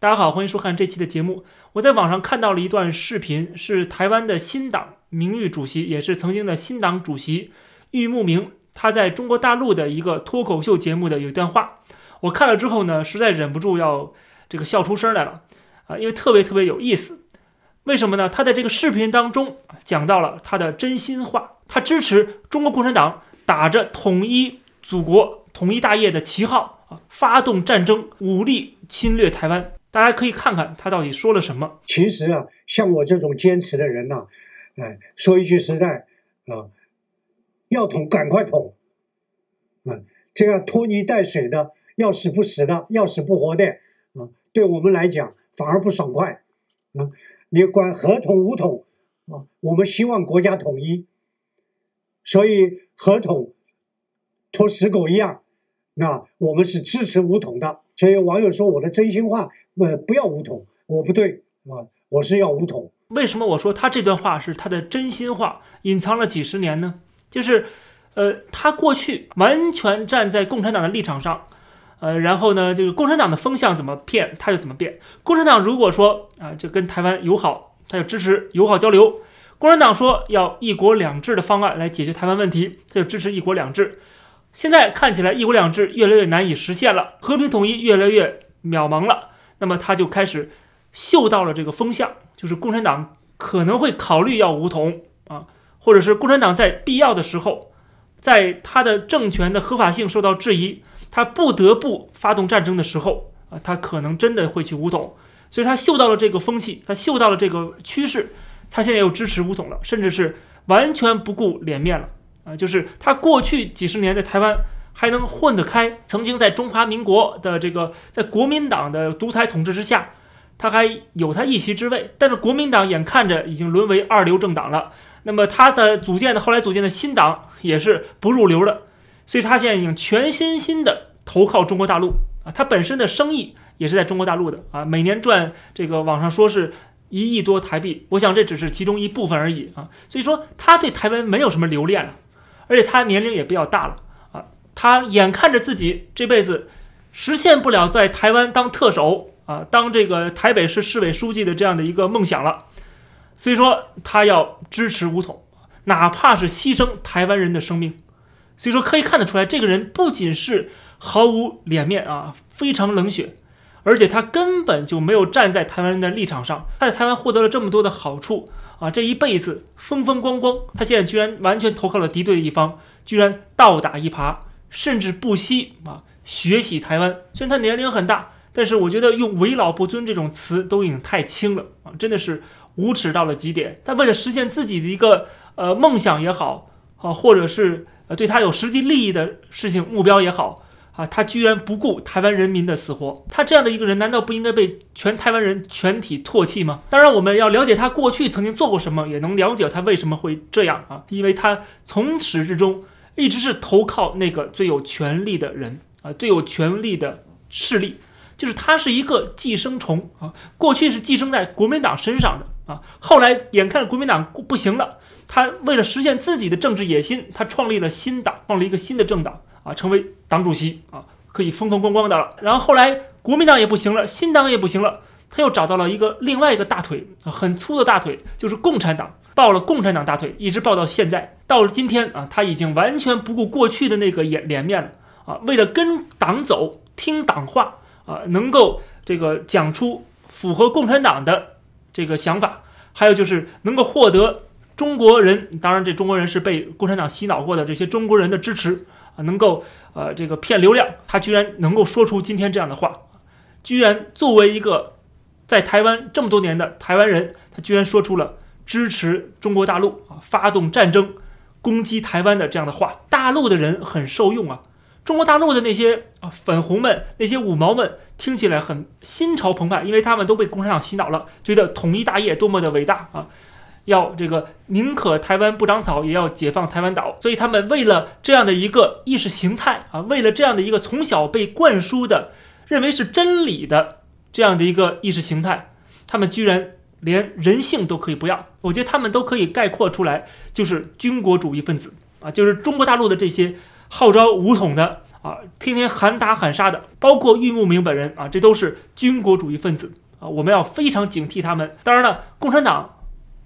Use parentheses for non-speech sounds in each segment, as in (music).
大家好，欢迎收看这期的节目。我在网上看到了一段视频，是台湾的新党名誉主席，也是曾经的新党主席玉木明，他在中国大陆的一个脱口秀节目的有一段话，我看了之后呢，实在忍不住要这个笑出声来了啊，因为特别特别有意思。为什么呢？他在这个视频当中讲到了他的真心话，他支持中国共产党打着统一祖国、统一大业的旗号啊，发动战争，武力侵略台湾。大家可以看看他到底说了什么。其实啊，像我这种坚持的人呐，哎，说一句实在啊，要捅赶快捅，嗯，这样拖泥带水的，要死不死的，要死不活的，啊，对我们来讲反而不爽快，啊。你管合同武统啊？我们希望国家统一，所以合同拖死狗一样，那我们是支持武统的。所以网友说我的真心话，呃，不要武统，我不对啊，我是要武统。为什么我说他这段话是他的真心话，隐藏了几十年呢？就是，呃，他过去完全站在共产党的立场上。呃，然后呢，就是共产党的风向怎么变，他就怎么变。共产党如果说啊，就跟台湾友好，他就支持友好交流；共产党说要一国两制的方案来解决台湾问题，他就支持一国两制。现在看起来一国两制越来越难以实现了，和平统一越来越渺茫了，那么他就开始嗅到了这个风向，就是共产党可能会考虑要武统啊，或者是共产党在必要的时候，在他的政权的合法性受到质疑。他不得不发动战争的时候啊，他可能真的会去武统，所以他嗅到了这个风气，他嗅到了这个趋势，他现在又支持武统了，甚至是完全不顾脸面了啊！就是他过去几十年在台湾还能混得开，曾经在中华民国的这个在国民党的独裁统治之下，他还有他一席之位，但是国民党眼看着已经沦为二流政党了，那么他的组建的后来组建的新党也是不入流的。所以他现在已经全身心的投靠中国大陆啊，他本身的生意也是在中国大陆的啊，每年赚这个网上说是一亿多台币，我想这只是其中一部分而已啊。所以说他对台湾没有什么留恋了，而且他年龄也比较大了，他眼看着自己这辈子实现不了在台湾当特首啊，当这个台北市市委书记的这样的一个梦想了，所以说他要支持武统，哪怕是牺牲台湾人的生命。所以说可以看得出来，这个人不仅是毫无脸面啊，非常冷血，而且他根本就没有站在台湾人的立场上。他在台湾获得了这么多的好处啊，这一辈子风风光光，他现在居然完全投靠了敌对的一方，居然倒打一耙，甚至不惜啊学习台湾。虽然他年龄很大，但是我觉得用为老不尊这种词都已经太轻了啊，真的是无耻到了极点。他为了实现自己的一个呃梦想也好啊，或者是。呃，对他有实际利益的事情目标也好啊，他居然不顾台湾人民的死活，他这样的一个人，难道不应该被全台湾人全体唾弃吗？当然，我们要了解他过去曾经做过什么，也能了解他为什么会这样啊，因为他从始至终一直是投靠那个最有权力的人啊，最有权力的势力，就是他是一个寄生虫啊，过去是寄生在国民党身上的啊，后来眼看国民党不行了。他为了实现自己的政治野心，他创立了新党，创立一个新的政党啊，成为党主席啊，可以风风光光的了。然后后来国民党也不行了，新党也不行了，他又找到了一个另外一个大腿啊，很粗的大腿，就是共产党，抱了共产党大腿，一直抱到现在。到了今天啊，他已经完全不顾过去的那个脸脸面了啊，为了跟党走，听党话啊，能够这个讲出符合共产党的这个想法，还有就是能够获得。中国人，当然这中国人是被共产党洗脑过的，这些中国人的支持啊，能够呃这个骗流量，他居然能够说出今天这样的话，居然作为一个在台湾这么多年的台湾人，他居然说出了支持中国大陆啊发动战争攻击台湾的这样的话，大陆的人很受用啊，中国大陆的那些啊粉红们，那些五毛们听起来很心潮澎湃，因为他们都被共产党洗脑了，觉得统一大业多么的伟大啊。要这个宁可台湾不长草，也要解放台湾岛。所以他们为了这样的一个意识形态啊，为了这样的一个从小被灌输的认为是真理的这样的一个意识形态，他们居然连人性都可以不要。我觉得他们都可以概括出来，就是军国主义分子啊，就是中国大陆的这些号召武统的啊，天天喊打喊杀的，包括玉木明本人啊，这都是军国主义分子啊，我们要非常警惕他们。当然了，共产党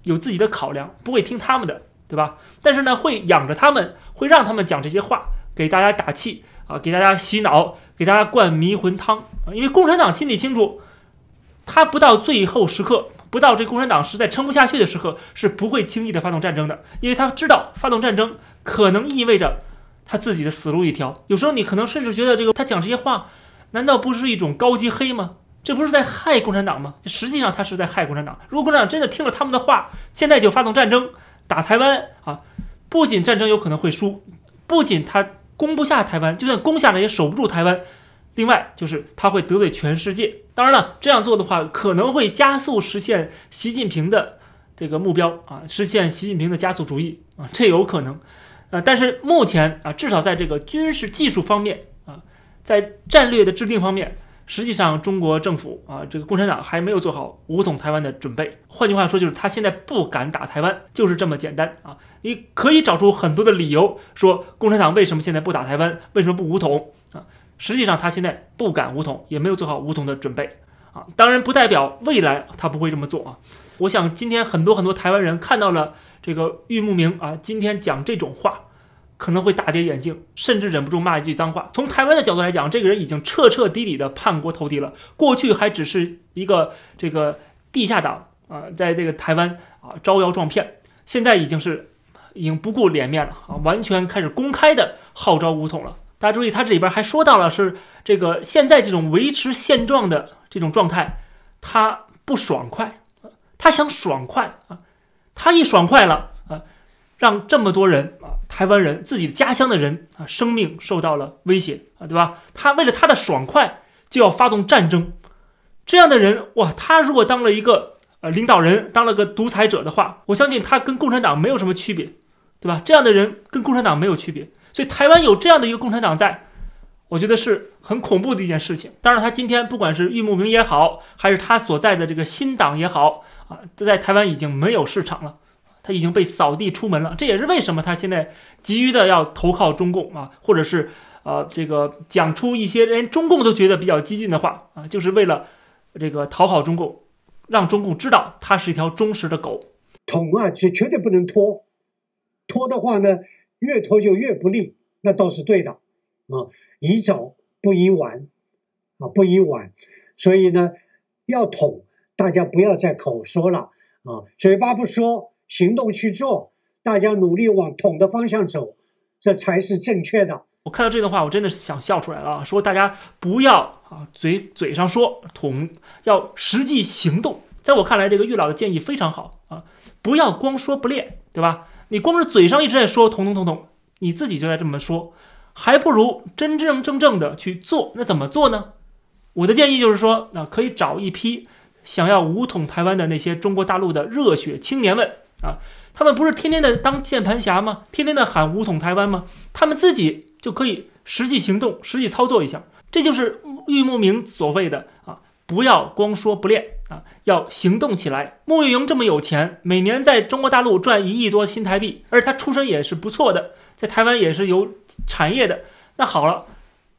有自己的考量，不会听他们的，对吧？但是呢，会养着他们，会让他们讲这些话，给大家打气啊，给大家洗脑，给大家灌迷魂汤啊。因为共产党心里清楚，他不到最后时刻，不到这共产党实在撑不下去的时刻，是不会轻易的发动战争的，因为他知道发动战争可能意味着。他自己的死路一条。有时候你可能甚至觉得，这个他讲这些话，难道不是一种高级黑吗？这不是在害共产党吗？实际上他是在害共产党。如果共产党真的听了他们的话，现在就发动战争打台湾啊，不仅战争有可能会输，不仅他攻不下台湾，就算攻下来也守不住台湾。另外就是他会得罪全世界。当然了，这样做的话可能会加速实现习近平的这个目标啊，实现习近平的加速主义啊，这有可能。啊，但是目前啊，至少在这个军事技术方面啊，在战略的制定方面，实际上中国政府啊，这个共产党还没有做好武统台湾的准备。换句话说，就是他现在不敢打台湾，就是这么简单啊。你可以找出很多的理由，说共产党为什么现在不打台湾，为什么不武统啊？实际上他现在不敢武统，也没有做好武统的准备啊。当然，不代表未来他不会这么做啊。我想今天很多很多台湾人看到了。这个玉木明啊，今天讲这种话，可能会大跌眼镜，甚至忍不住骂一句脏话。从台湾的角度来讲，这个人已经彻彻底底的叛国投敌了。过去还只是一个这个地下党啊，在这个台湾啊招摇撞骗，现在已经是已经不顾脸面了啊，完全开始公开的号召武统了。大家注意，他这里边还说到了是这个现在这种维持现状的这种状态，他不爽快，他想爽快啊。他一爽快了啊，让这么多人啊，台湾人自己家乡的人啊，生命受到了威胁啊，对吧？他为了他的爽快就要发动战争，这样的人哇，他如果当了一个呃领导人，当了个独裁者的话，我相信他跟共产党没有什么区别，对吧？这样的人跟共产党没有区别，所以台湾有这样的一个共产党在，我觉得是很恐怖的一件事情。当然，他今天不管是玉木明也好，还是他所在的这个新党也好。啊，在台湾已经没有市场了，他已经被扫地出门了。这也是为什么他现在急于的要投靠中共啊，或者是呃这个讲出一些连中共都觉得比较激进的话啊，就是为了这个讨好中共，让中共知道他是一条忠实的狗。捅啊，绝绝对不能拖，拖的话呢，越拖就越不利，那倒是对的啊。宜早不宜晚啊，不宜晚，所以呢，要捅。大家不要再口说了啊，嘴巴不说，行动去做。大家努力往统的方向走，这才是正确的。我看到这段话，我真的是想笑出来了啊！说大家不要啊，嘴嘴上说统，要实际行动。在我看来，这个玉老的建议非常好啊，不要光说不练，对吧？你光是嘴上一直在说统统统统，你自己就在这么说，还不如真真正正的去做。那怎么做呢？我的建议就是说，那可以找一批。想要武统台湾的那些中国大陆的热血青年们啊，他们不是天天的当键盘侠吗？天天的喊武统台湾吗？他们自己就可以实际行动、实际操作一下。这就是玉木明所谓的啊，不要光说不练要行动起来。穆玉莹这么有钱，每年在中国大陆赚一亿多新台币，而他出身也是不错的，在台湾也是有产业的。那好了，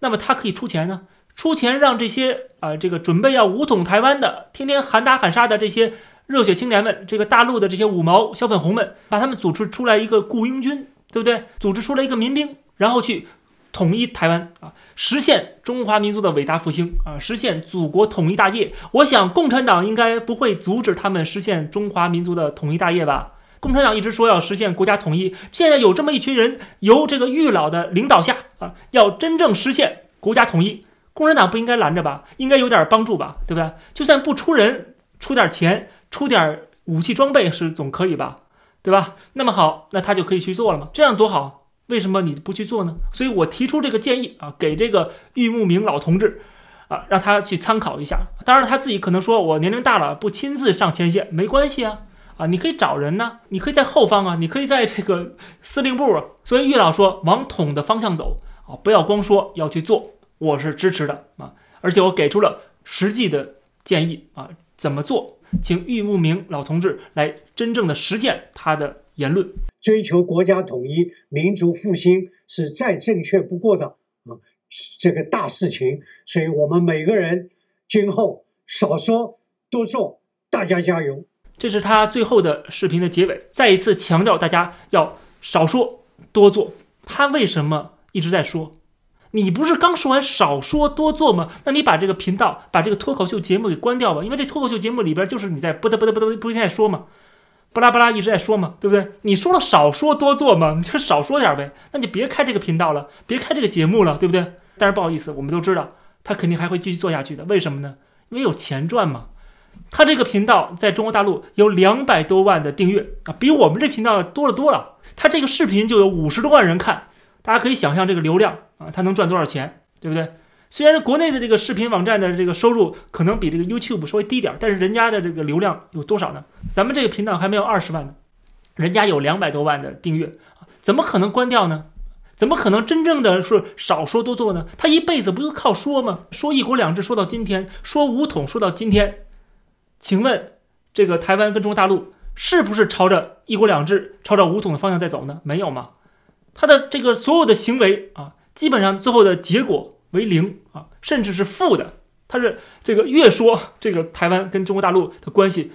那么他可以出钱呢？出钱让这些啊，这个准备要武统台湾的，天天喊打喊杀的这些热血青年们，这个大陆的这些五毛小粉红们，把他们组织出来一个雇佣军，对不对？组织出来一个民兵，然后去统一台湾啊，实现中华民族的伟大复兴啊，实现祖国统一大业。我想共产党应该不会阻止他们实现中华民族的统一大业吧？共产党一直说要实现国家统一，现在有这么一群人，由这个玉老的领导下啊，要真正实现国家统一。共产党不应该拦着吧？应该有点帮助吧，对不对？就算不出人，出点钱，出点武器装备是总可以吧，对吧？那么好，那他就可以去做了嘛？这样多好！为什么你不去做呢？所以我提出这个建议啊，给这个玉木明老同志啊，让他去参考一下。当然他自己可能说，我年龄大了，不亲自上前线没关系啊，啊，你可以找人呢，你可以在后方啊，你可以在这个 (laughs) 司令部啊。所以玉老说，往统的方向走啊，不要光说，要去做。我是支持的啊，而且我给出了实际的建议啊，怎么做？请玉木明老同志来真正的实践他的言论。追求国家统一、民族复兴是再正确不过的啊，这个大事情，所以我们每个人今后少说多做，大家加油。这是他最后的视频的结尾，再一次强调大家要少说多做。他为什么一直在说？你不是刚说完少说多做吗？那你把这个频道、把这个脱口秀节目给关掉吧，因为这脱口秀节目里边就是你在不得不得不得不停在说嘛，巴拉巴拉一直在说嘛，对不对？你说了少说多做嘛，你就少说点呗，那你别开这个频道了，别开这个节目了，对不对？但是不好意思，我们都知道他肯定还会继续做下去的，为什么呢？因为有钱赚嘛。他这个频道在中国大陆有两百多万的订阅啊，比我们这频道多了多了。他这个视频就有五十多万人看。大家可以想象这个流量啊，他能赚多少钱，对不对？虽然国内的这个视频网站的这个收入可能比这个 YouTube 稍微低点，但是人家的这个流量有多少呢？咱们这个频道还没有二十万呢，人家有两百多万的订阅，怎么可能关掉呢？怎么可能真正的是少说多做呢？他一辈子不就靠说吗？说一国两制说到今天，说五统说到今天，请问这个台湾跟中国大陆是不是朝着一国两制、朝着五统的方向在走呢？没有吗？他的这个所有的行为啊，基本上最后的结果为零啊，甚至是负的。他是这个越说这个台湾跟中国大陆的关系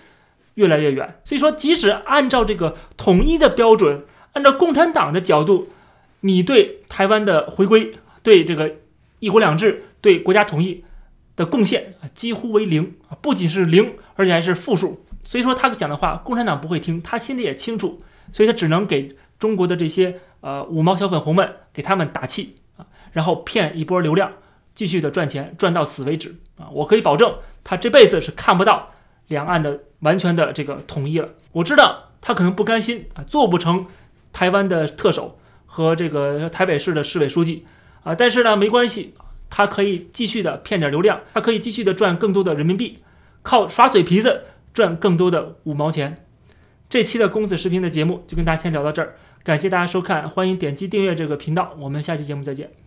越来越远。所以说，即使按照这个统一的标准，按照共产党的角度，你对台湾的回归、对这个一国两制、对国家统一的贡献啊，几乎为零啊，不仅是零，而且还是负数。所以说，他讲的话，共产党不会听，他心里也清楚，所以他只能给中国的这些。呃，五毛小粉红们给他们打气，然后骗一波流量，继续的赚钱，赚到死为止啊！我可以保证，他这辈子是看不到两岸的完全的这个统一了。我知道他可能不甘心啊，做不成台湾的特首和这个台北市的市委书记啊，但是呢，没关系，他可以继续的骗点流量，他可以继续的赚更多的人民币，靠耍嘴皮子赚更多的五毛钱。这期的公子视频的节目就跟大家先聊到这儿。感谢大家收看，欢迎点击订阅这个频道，我们下期节目再见。